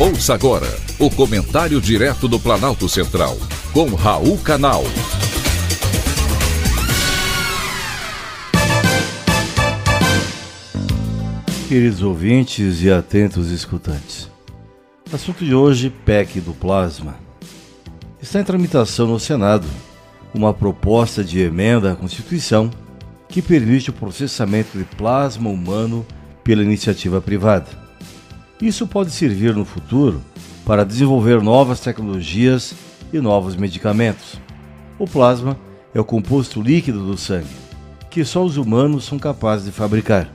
Ouça agora o comentário direto do Planalto Central, com Raul Canal. Queridos ouvintes e atentos escutantes. Assunto de hoje: PEC do plasma. Está em tramitação no Senado uma proposta de emenda à Constituição que permite o processamento de plasma humano pela iniciativa privada. Isso pode servir no futuro para desenvolver novas tecnologias e novos medicamentos. O plasma é o composto líquido do sangue, que só os humanos são capazes de fabricar.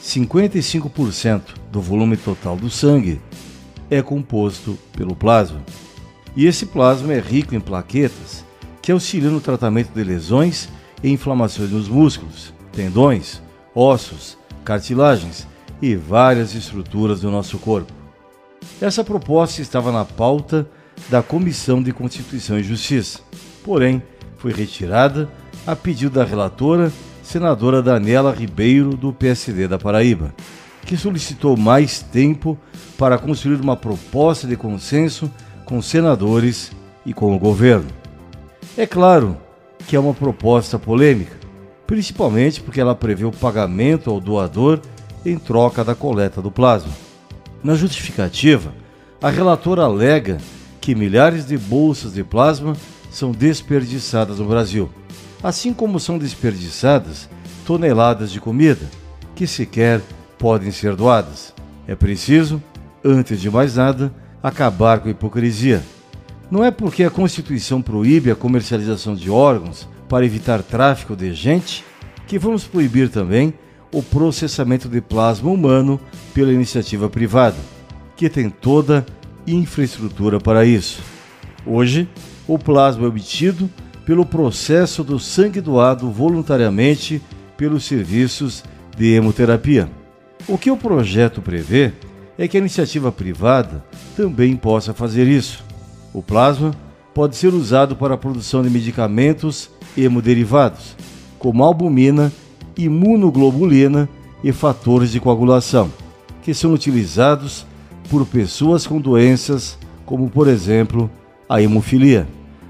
55% do volume total do sangue é composto pelo plasma. E esse plasma é rico em plaquetas que auxiliam no tratamento de lesões e inflamações nos músculos, tendões, ossos, cartilagens e várias estruturas do nosso corpo. Essa proposta estava na pauta da Comissão de Constituição e Justiça, porém foi retirada a pedido da relatora, senadora Daniela Ribeiro, do PSD da Paraíba, que solicitou mais tempo para construir uma proposta de consenso com senadores e com o governo. É claro que é uma proposta polêmica, principalmente porque ela prevê o pagamento ao doador em troca da coleta do plasma. Na justificativa, a relatora alega que milhares de bolsas de plasma são desperdiçadas no Brasil, assim como são desperdiçadas toneladas de comida que sequer podem ser doadas. É preciso, antes de mais nada, acabar com a hipocrisia. Não é porque a Constituição proíbe a comercialização de órgãos para evitar tráfico de gente que vamos proibir também o processamento de plasma humano pela iniciativa privada, que tem toda infraestrutura para isso. Hoje, o plasma é obtido pelo processo do sangue doado voluntariamente pelos serviços de hemoterapia. O que o projeto prevê é que a iniciativa privada também possa fazer isso. O plasma pode ser usado para a produção de medicamentos hemoderivados, como albumina imunoglobulina e fatores de coagulação, que são utilizados por pessoas com doenças como, por exemplo, a hemofilia.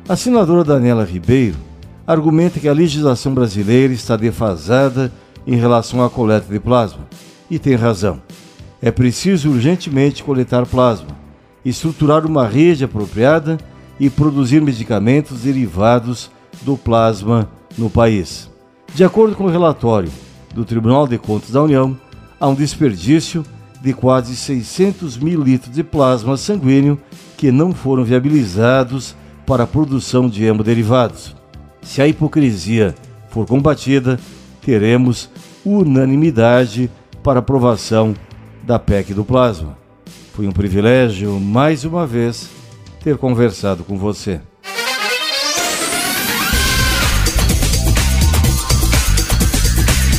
A senadora Daniela Ribeiro argumenta que a legislação brasileira está defasada em relação à coleta de plasma, e tem razão. É preciso urgentemente coletar plasma, estruturar uma rede apropriada e produzir medicamentos derivados do plasma no país. De acordo com o relatório do Tribunal de Contas da União, há um desperdício de quase 600 mil litros de plasma sanguíneo que não foram viabilizados para a produção de hemoderivados. Se a hipocrisia for combatida, teremos unanimidade para aprovação da PEC do plasma. Foi um privilégio, mais uma vez, ter conversado com você.